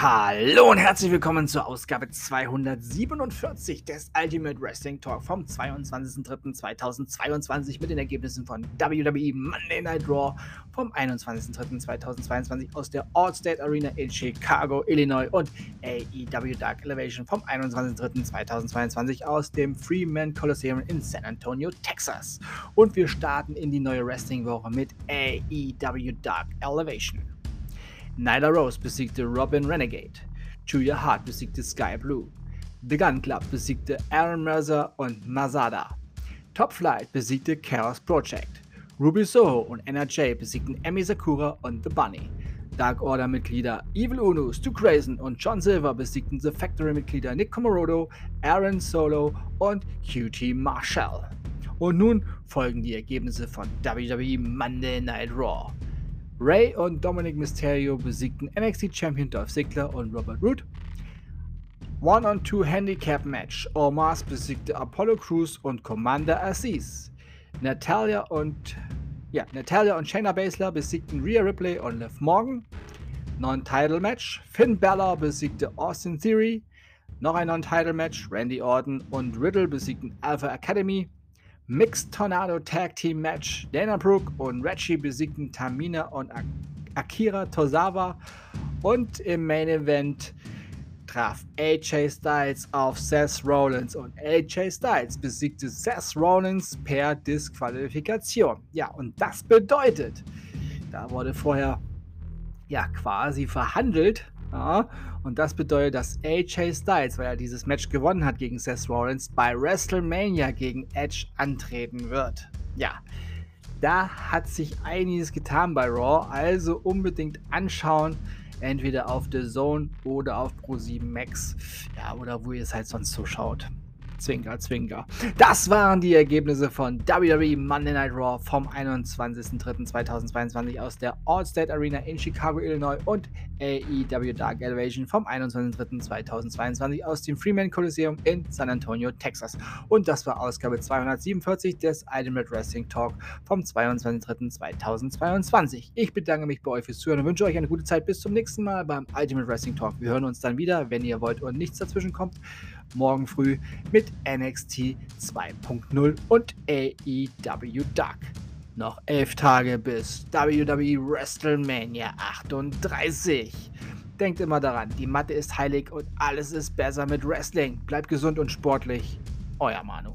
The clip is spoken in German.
Hallo und herzlich willkommen zur Ausgabe 247 des Ultimate Wrestling Talk vom 22.03.2022 mit den Ergebnissen von WWE Monday Night Raw vom 21.03.2022 aus der Allstate Arena in Chicago, Illinois und AEW Dark Elevation vom 21.03.2022 aus dem Freeman Coliseum in San Antonio, Texas. Und wir starten in die neue Wrestling-Woche mit AEW Dark Elevation. Nyla Rose besiegte Robin Renegade. Julia Hart besiegte Sky Blue. The Gun Club besiegte Aaron Mercer und Masada. Top Flight besiegte Chaos Project. Ruby Soho und NRJ besiegten Emi Sakura und The Bunny. Dark Order-Mitglieder Evil Uno, Stu Grayson und John Silver besiegten The Factory-Mitglieder Nick Comorodo, Aaron Solo und QT Marshall. Und nun folgen die Ergebnisse von WWE Monday Night Raw. Ray und Dominic Mysterio besiegten NXT Champion Dolph Ziggler und Robert Root. One-on-Two Handicap Match. Omos besiegte Apollo Crews und Commander Aziz. Natalia und ja, Natalia und Shayna Baszler besiegten Rhea Ripley und Liv Morgan. Non-Title Match. Finn Balor besiegte Austin Theory. Noch ein Non-Title Match. Randy Orton und Riddle besiegten Alpha Academy. Mixed Tornado Tag Team Match. Dana Brooke und Reggie besiegten Tamina und Akira Tozawa. Und im Main Event traf AJ Styles auf Seth Rollins und AJ Styles besiegte Seth Rollins per Disqualifikation. Ja, und das bedeutet, da wurde vorher ja quasi verhandelt ja, und das bedeutet, dass AJ Styles, weil er dieses Match gewonnen hat gegen Seth Rollins, bei WrestleMania gegen Edge antreten wird. Ja, da hat sich einiges getan bei Raw, also unbedingt anschauen. Entweder auf The Zone oder auf Pro7 Max. Ja, oder wo ihr es halt sonst so schaut. Zwinker, Zwinker. Das waren die Ergebnisse von WWE Monday Night Raw vom 21.03.2022 aus der Allstate Arena in Chicago, Illinois und AEW Dark Elevation vom 21.03.2022 aus dem Freeman Coliseum in San Antonio, Texas. Und das war Ausgabe 247 des Ultimate Wrestling Talk vom 22.03.2022. Ich bedanke mich bei euch fürs Zuhören und wünsche euch eine gute Zeit. Bis zum nächsten Mal beim Ultimate Wrestling Talk. Wir hören uns dann wieder, wenn ihr wollt und nichts dazwischen kommt morgen früh mit NXT 2.0 und AEW Dark. Noch elf Tage bis WWE WrestleMania 38. Denkt immer daran, die Matte ist heilig und alles ist besser mit Wrestling. Bleibt gesund und sportlich. Euer Manu.